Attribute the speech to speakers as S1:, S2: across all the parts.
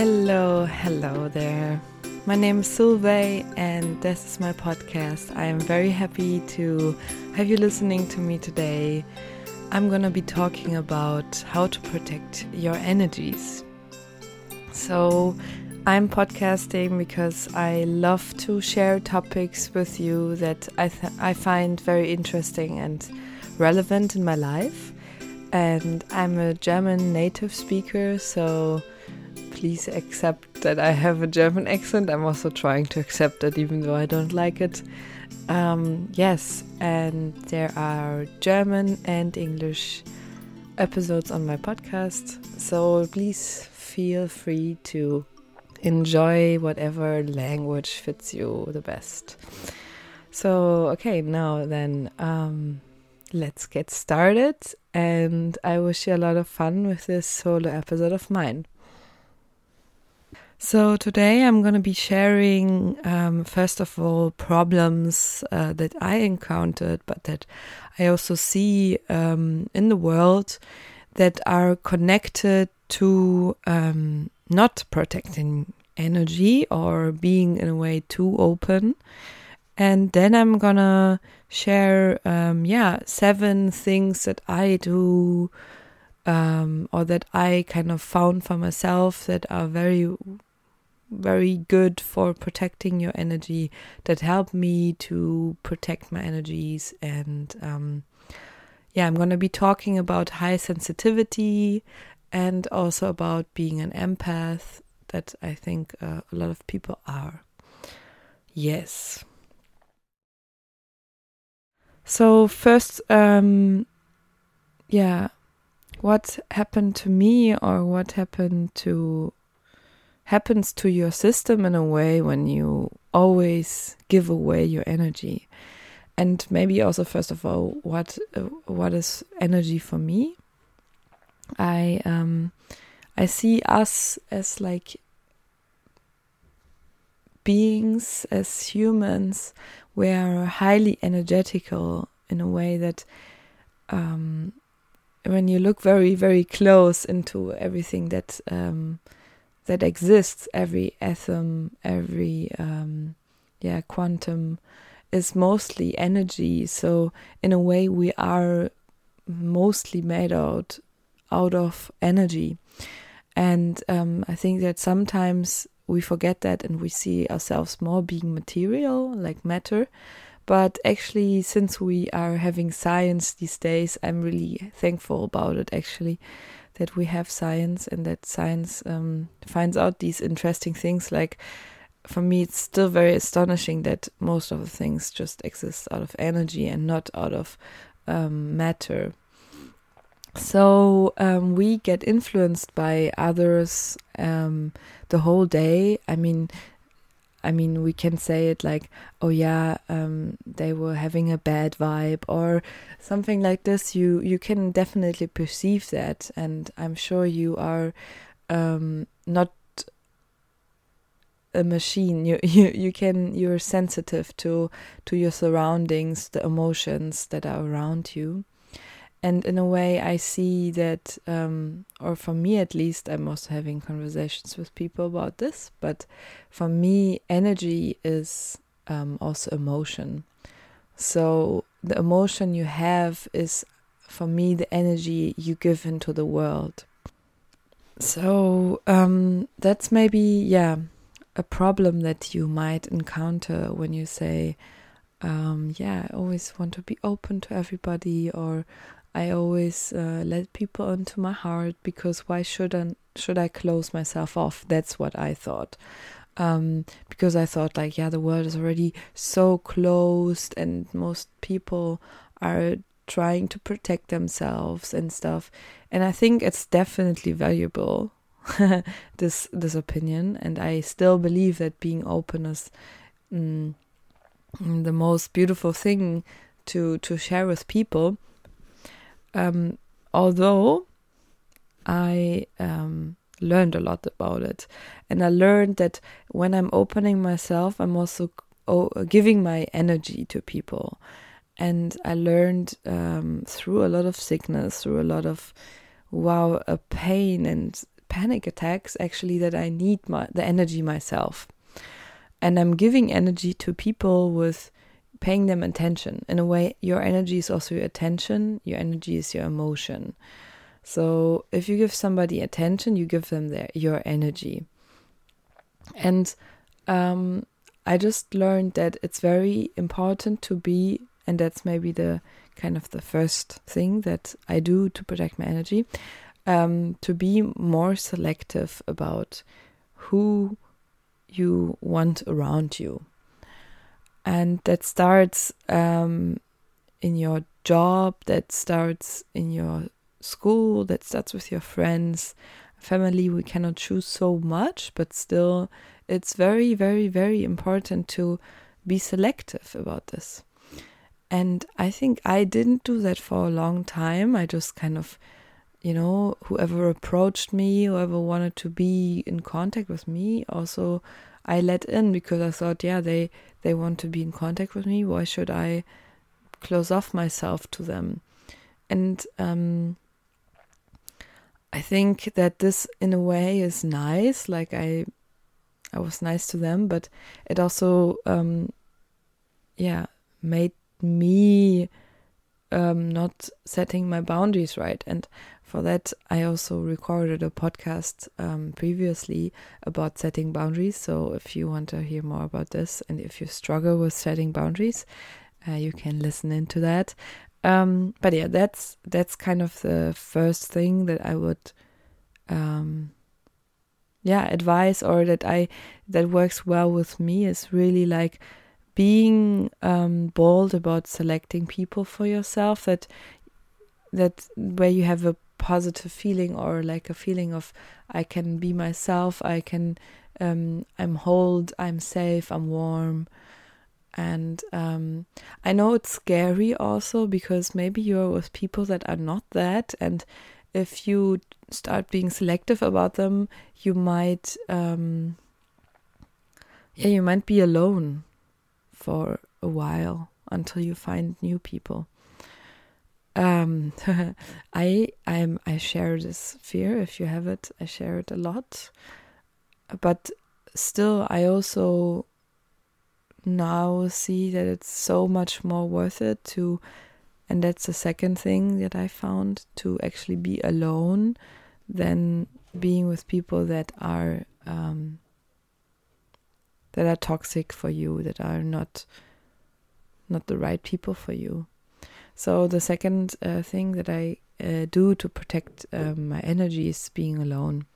S1: Hello, hello there. My name is Sylvie, and this is my podcast. I am very happy to have you listening to me today. I'm gonna be talking about how to protect your energies. So, I'm podcasting because I love to share topics with you that I, I find very interesting and relevant in my life. And I'm a German native speaker, so please accept that I have a German accent. I'm also trying to accept it, even though I don't like it. Um, yes, and there are German and English episodes on my podcast, so please feel free to enjoy whatever language fits you the best. So, okay, now then, um, let's get started. And I wish you a lot of fun with this solo episode of mine. So, today I'm going to be sharing, um, first of all, problems uh, that I encountered, but that I also see um, in the world that are connected to um, not protecting energy or being in a way too open. And then I'm gonna share, um, yeah, seven things that I do um, or that I kind of found for myself that are very, very good for protecting your energy, that help me to protect my energies. And um, yeah, I'm gonna be talking about high sensitivity and also about being an empath that I think uh, a lot of people are. Yes. So, first, um, yeah, what happened to me or what happened to happens to your system in a way when you always give away your energy. And maybe also first of all what uh, what is energy for me? I um I see us as like beings, as humans, we are highly energetical in a way that um, when you look very, very close into everything that um, that exists, every atom, every um, yeah quantum is mostly energy. So in a way, we are mostly made out out of energy. And um, I think that sometimes we forget that and we see ourselves more being material, like matter. But actually, since we are having science these days, I'm really thankful about it actually that we have science and that science um, finds out these interesting things. Like, for me, it's still very astonishing that most of the things just exist out of energy and not out of um, matter. So um, we get influenced by others um, the whole day. I mean, I mean, we can say it like, "Oh yeah, um, they were having a bad vibe," or something like this. You you can definitely perceive that, and I'm sure you are um, not a machine. You you you can you're sensitive to to your surroundings, the emotions that are around you and in a way i see that um, or for me at least i'm also having conversations with people about this but for me energy is um, also emotion. So the emotion you have is for me the energy you give into the world. So um, that's maybe yeah a problem that you might encounter when you say um, yeah i always want to be open to everybody or I always uh, let people into my heart because why should I should I close myself off? That's what I thought. Um, because I thought like yeah the world is already so closed and most people are trying to protect themselves and stuff and I think it's definitely valuable this this opinion and I still believe that being open is mm, the most beautiful thing to to share with people um, although I um, learned a lot about it, and I learned that when I'm opening myself, I'm also giving my energy to people. And I learned um, through a lot of sickness, through a lot of wow, a pain and panic attacks actually that I need my, the energy myself. And I'm giving energy to people with paying them attention. In a way, your energy is also your attention, your energy is your emotion. So if you give somebody attention, you give them their your energy. And um, I just learned that it's very important to be, and that's maybe the kind of the first thing that I do to protect my energy, um, to be more selective about who you want around you. And that starts um, in your job, that starts in your school, that starts with your friends. Family, we cannot choose so much, but still, it's very, very, very important to be selective about this. And I think I didn't do that for a long time. I just kind of, you know, whoever approached me, whoever wanted to be in contact with me, also I let in because I thought, yeah, they they want to be in contact with me. Why should I close off myself to them? And um, I think that this, in a way, is nice. Like I, I was nice to them, but it also, um, yeah, made me um, not setting my boundaries right. And for that, I also recorded a podcast um, previously about setting boundaries. So if you want to hear more about this and if you struggle with setting boundaries, uh, you can listen into that. Um, but yeah, that's that's kind of the first thing that I would, um, yeah, advise or that I that works well with me is really like being um, bold about selecting people for yourself that that where you have a positive feeling or like a feeling of I can be myself, I can um, I'm hold, I'm safe, I'm warm. And um, I know it's scary also because maybe you're with people that are not that, and if you start being selective about them, you might, um, yeah, you might be alone for a while until you find new people. Um, I I'm I share this fear. If you have it, I share it a lot. But still, I also now see that it's so much more worth it to, and that's the second thing that I found to actually be alone than being with people that are um, that are toxic for you, that are not not the right people for you. So the second uh, thing that I uh, do to protect um, my energy is being alone.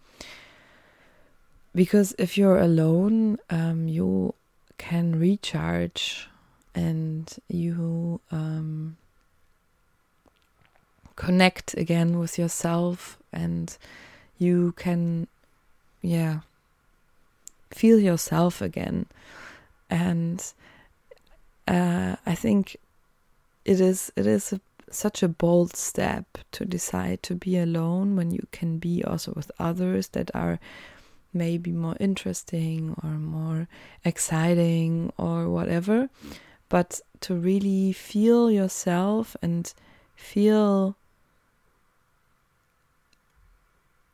S1: Because if you're alone, um, you can recharge and you um, connect again with yourself and you can, yeah, feel yourself again. And uh, I think it is it is a, such a bold step to decide to be alone when you can be also with others that are maybe more interesting or more exciting or whatever. But to really feel yourself and feel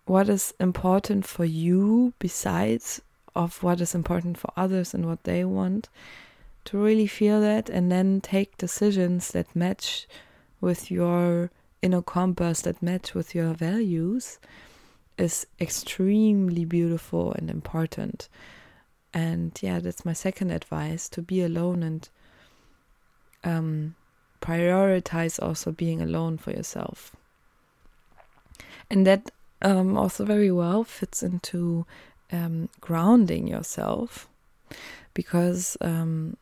S1: what is important for you besides of what is important for others and what they want to really feel that and then take decisions that match with your inner compass that match with your values is extremely beautiful and important. And yeah that's my second advice to be alone and um, prioritize also being alone for yourself. And that um, also very well fits into um, grounding yourself because um,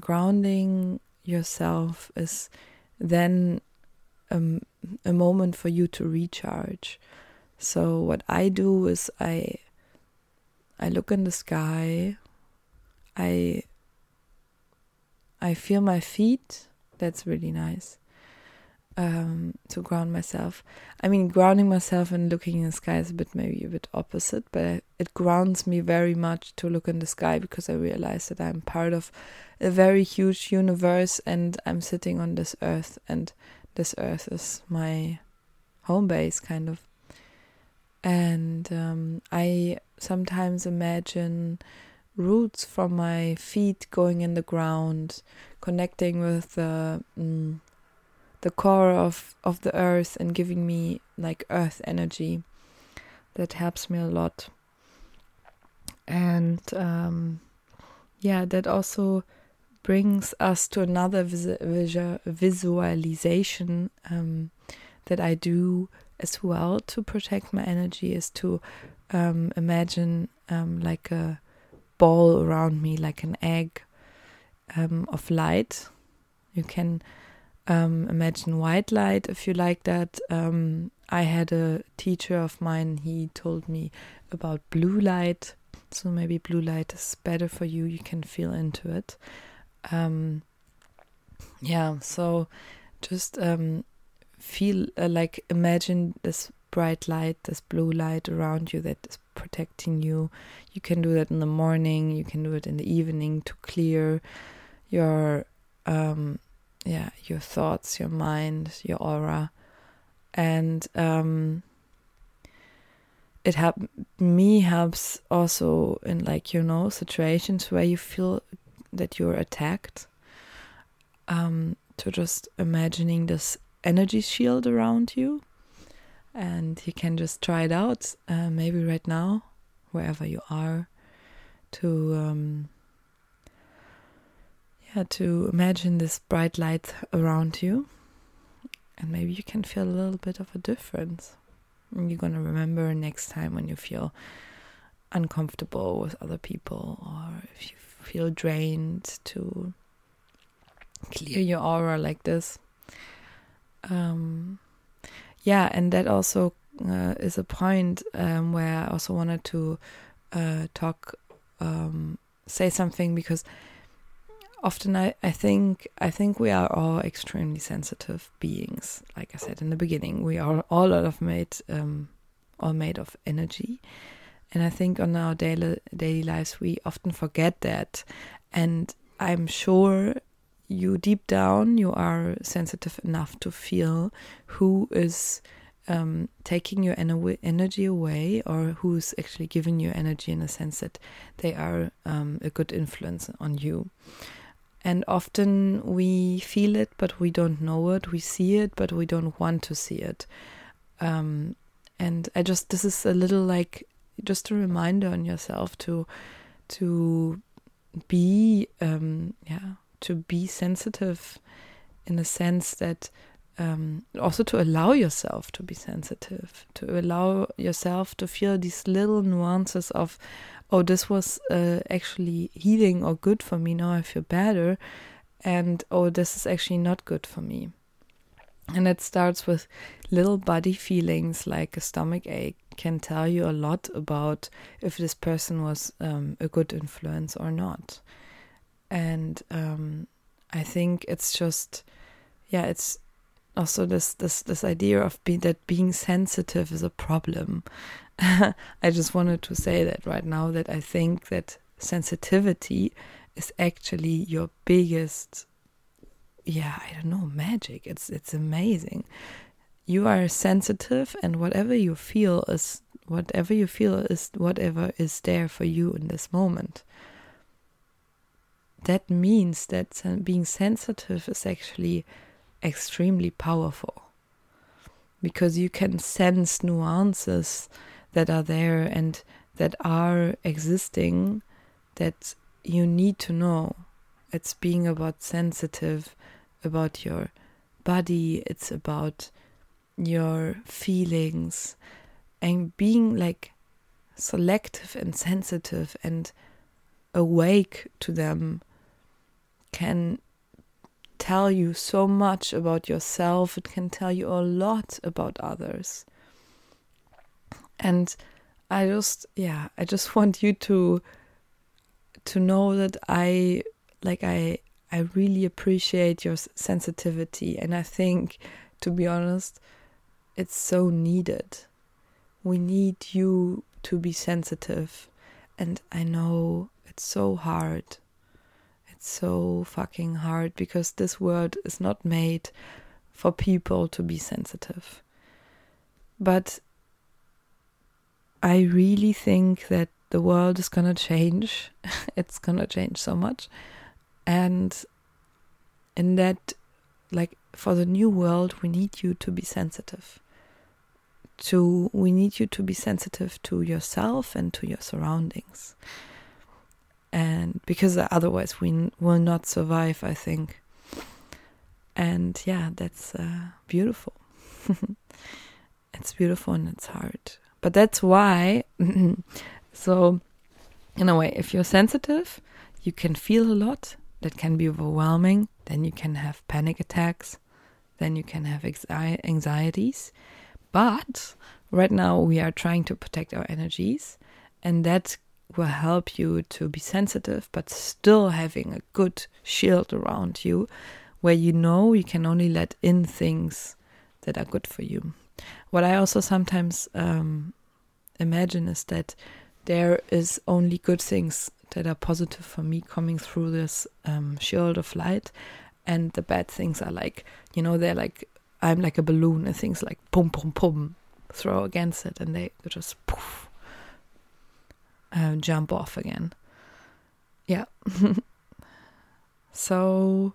S1: grounding yourself is then um, a moment for you to recharge. So what I do is I I look in the sky. I I feel my feet. That's really nice um, to ground myself. I mean, grounding myself and looking in the sky is a bit maybe a bit opposite, but it grounds me very much to look in the sky because I realize that I'm part of a very huge universe and I'm sitting on this earth, and this earth is my home base, kind of. and um, I sometimes imagine roots from my feet going in the ground, connecting with the mm, the core of of the earth and giving me like earth energy. That helps me a lot. And um, yeah, that also brings us to another vis- vis- visualization um, that I do as well to protect my energy is to um, imagine um, like a ball around me, like an egg um, of light. You can um, imagine white light if you like that. Um, I had a teacher of mine, he told me about blue light. So maybe blue light is better for you. You can feel into it. Um, yeah, so just um, feel uh, like imagine this bright light, this blue light around you that is protecting you. You can do that in the morning, you can do it in the evening to clear your um yeah, your thoughts, your mind, your aura. And um it help me helps also in like you know situations where you feel that you're attacked um to just imagining this energy shield around you. And you can just try it out, uh, maybe right now, wherever you are, to um, yeah, to imagine this bright light around you, and maybe you can feel a little bit of a difference. You're gonna remember next time when you feel uncomfortable with other people, or if you feel drained, to clear your aura like this um, yeah, and that also uh, is a point um, where I also wanted to uh, talk, um, say something because often I, I think I think we are all extremely sensitive beings. Like I said in the beginning, we are all of made um, all made of energy, and I think on our daily daily lives we often forget that. And I'm sure you deep down you are sensitive enough to feel who is um, taking your en- energy away or who's actually giving you energy in a sense that they are um, a good influence on you. And often we feel it, but we don't know it. We see it, but we don't want to see it. Um, and I just this is a little like just a reminder on yourself to to be um, yeah to be sensitive in a sense that um, also to allow yourself to be sensitive, to allow yourself to feel these little nuances of, oh, this was uh, actually healing or good for me. Now I feel better, and oh, this is actually not good for me. And it starts with little body feelings like a stomach ache can tell you a lot about if this person was um, a good influence or not and um, I think it's just yeah it's also this this this idea of be, that being sensitive is a problem. I just wanted to say that right now that I think that sensitivity is actually your biggest yeah I don't know magic. It's it's amazing. You are sensitive, and whatever you feel is whatever you feel is whatever is there for you in this moment that means that being sensitive is actually extremely powerful because you can sense nuances that are there and that are existing that you need to know. It's being about sensitive about your body, it's about your feelings, and being like selective and sensitive and awake to them can tell you so much about yourself, it can tell you a lot about others. And I just yeah, I just want you to to know that I like I I really appreciate your sensitivity and I think to be honest it's so needed. We need you to be sensitive and I know it's so hard it's so fucking hard because this world is not made for people to be sensitive. But I really think that the world is gonna change. it's gonna change so much. And in that, like, for the new world, we need you to be sensitive. To we need you to be sensitive to yourself and to your surroundings. And because otherwise we will not survive, I think. And yeah, that's uh, beautiful. it's beautiful and it's hard. But that's why So, in a way, if you're sensitive, you can feel a lot. That can be overwhelming. Then you can have panic attacks. Then you can have anxieties. But right now, we are trying to protect our energies, and that will help you to be sensitive, but still having a good shield around you where you know you can only let in things that are good for you. What I also sometimes um, imagine is that there is only good things that are positive for me coming through this um, shield of light, and the bad things are like, you know, they're like I'm like a balloon, and things like pum pum pum throw against it, and they just poof, uh, jump off again. Yeah. so,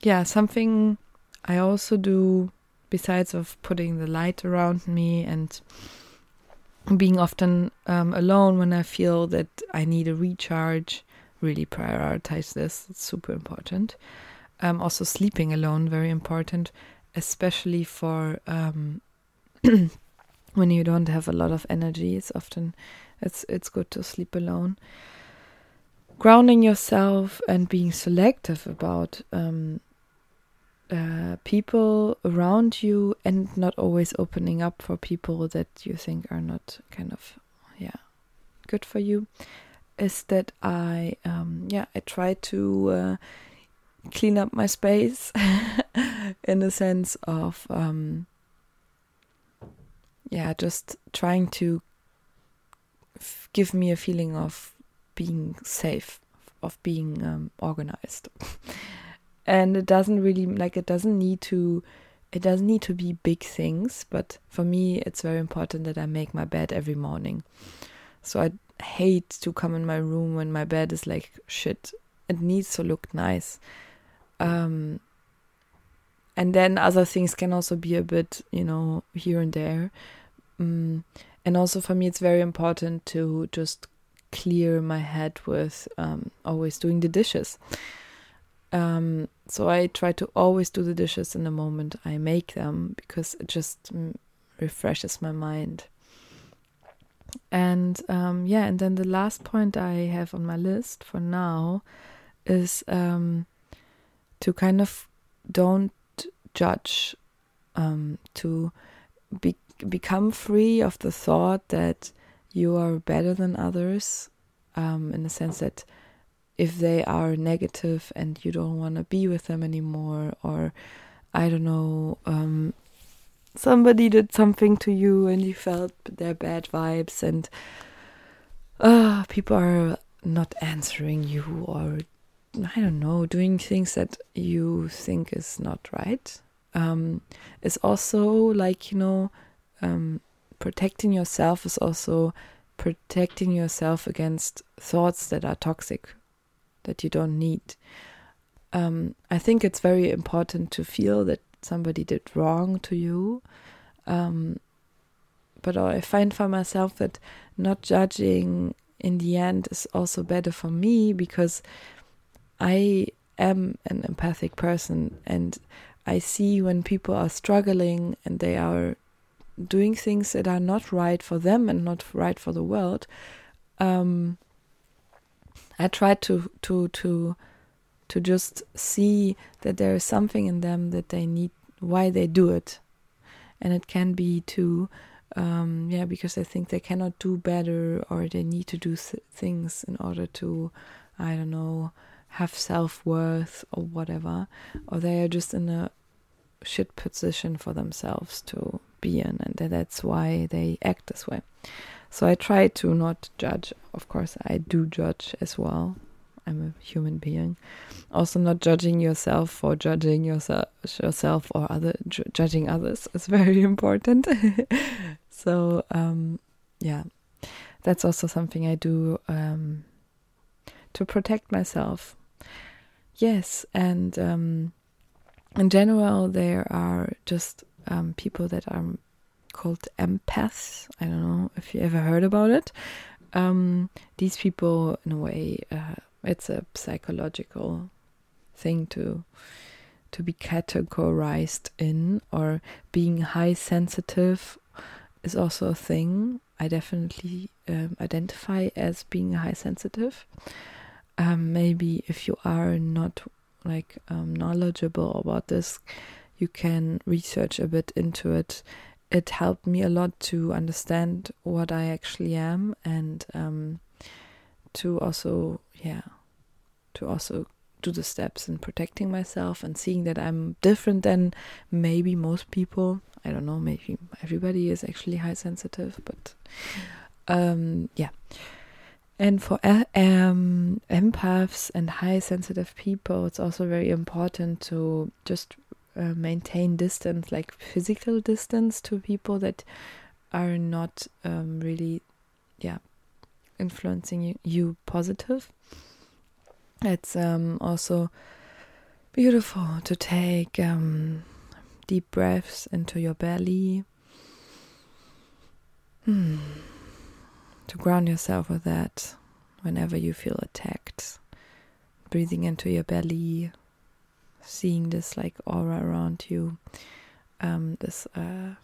S1: yeah, something I also do besides of putting the light around me and being often um, alone when I feel that I need a recharge, really prioritize this. It's super important. Um, also, sleeping alone, very important, especially for um, when you don't have a lot of energy. It's often it's it's good to sleep alone. Grounding yourself and being selective about um, uh, people around you and not always opening up for people that you think are not kind of yeah good for you is that I um, yeah I try to uh, clean up my space in the sense of um, yeah just trying to give me a feeling of being safe of being um, organized and it doesn't really like it doesn't need to it doesn't need to be big things but for me it's very important that i make my bed every morning. So i hate to come in my room when my bed is like shit. It needs to look nice. Um and then other things can also be a bit you know here and there. Um, and also for me it's very important to just clear my head with um, always doing the dishes um, so I try to always do the dishes in the moment I make them because it just mm, refreshes my mind. And um, yeah, and then the last point I have on my list for now is um, to kind of don't judge, um, to be, become free of the thought that you are better than others, um, in the sense that if they are negative and you don't want to be with them anymore or i don't know um, somebody did something to you and you felt their bad vibes and uh, people are not answering you or i don't know doing things that you think is not right. Um, is also like you know um, protecting yourself is also protecting yourself against thoughts that are toxic that you don't need. Um, I think it's very important to feel that somebody did wrong to you. Um, but I find for myself that not judging in the end is also better for me because I am an empathic person and I see when people are struggling and they are doing things that are not right for them and not right for the world. Um, I try to to to to just see that there is something in them that they need why they do it. And it can be to um, yeah because they think they cannot do better or they need to do th- things in order to i don't know have self-worth or whatever. Or they are just in a shit position for themselves to be in and that's why they act this way so I try to not judge. Of course, I do judge as well. I'm a human being. Also, not judging yourself for judging yourself, yourself or other ju- judging others is very important. so um, yeah, that's also something I do um, to protect myself. Yes, and um, in general, there are just um, people that are called empaths. I don't know if you ever heard about it. Um, these people, in a way, uh, it's a psychological thing to to be categorized in, or being high sensitive is also a thing. I definitely um, identify as being high sensitive. Um, maybe if you are not like um, knowledgeable about this, you can research a bit into it. It helped me a lot to understand what I actually am and um, to also, yeah, to also do the steps in protecting myself and seeing that I'm different than maybe most people. I don't know, maybe everybody is actually high sensitive, but um, yeah. And for um, empaths and high sensitive people, it's also very important to just uh, maintain distance, like physical distance to people that are not um, really, yeah, influencing you, you positive. It's um, also beautiful to take um, deep breaths into your belly. Hmm to ground yourself with that whenever you feel attacked. Breathing into your belly, seeing this like aura around you, um, this uh,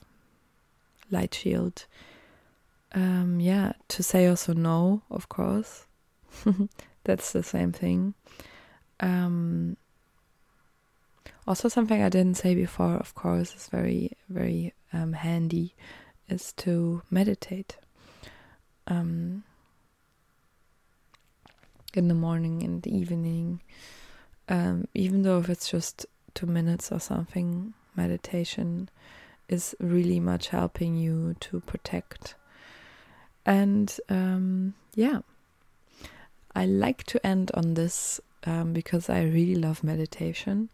S1: light shield. Um, yeah, to say also no, of course. That's the same thing. Um, also, something I didn't say before, of course, is very, very um, handy, is to meditate um, in the morning and the evening. Um, even though if it's just two minutes or something, meditation is really much helping you to protect. And um, yeah, I like to end on this um, because I really love meditation.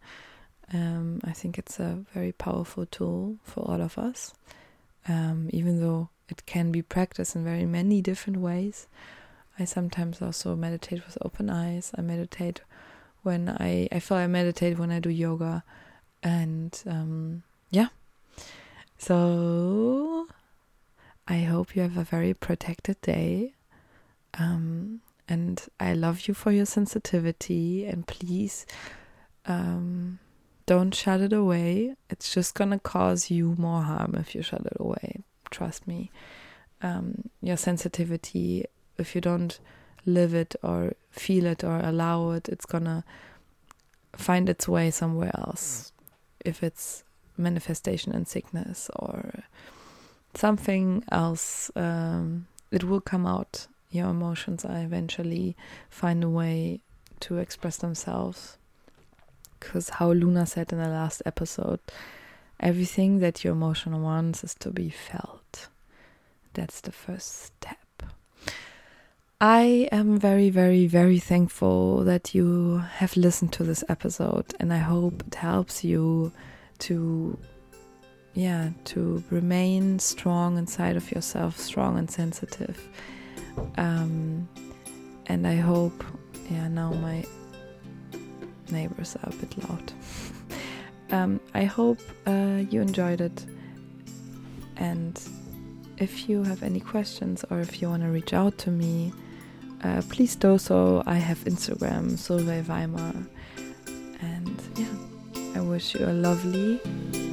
S1: Um, I think it's a very powerful tool for all of us, um, even though it can be practiced in very many different ways. I sometimes also meditate with open eyes. I meditate when I I feel I meditate when I do yoga, and um, yeah. So I hope you have a very protected day. Um, and I love you for your sensitivity. And please um, don't shut it away. It's just gonna cause you more harm if you shut it away trust me. Um, your sensitivity, if you don't live it or feel it or allow it, it's gonna find its way somewhere else. If it's manifestation in sickness or something else, um, it will come out. Your emotions are eventually find a way to express themselves. Because, how Luna said in the last episode, everything that your emotion wants is to be felt. That's the first step. I am very, very, very thankful that you have listened to this episode, and I hope it helps you to, yeah, to remain strong inside of yourself, strong and sensitive. Um, and I hope, yeah, now my neighbors are a bit loud. um, I hope uh, you enjoyed it, and if you have any questions or if you want to reach out to me, uh, please do so. I have Instagram, Solveig Weimar. And yeah, I wish you a lovely.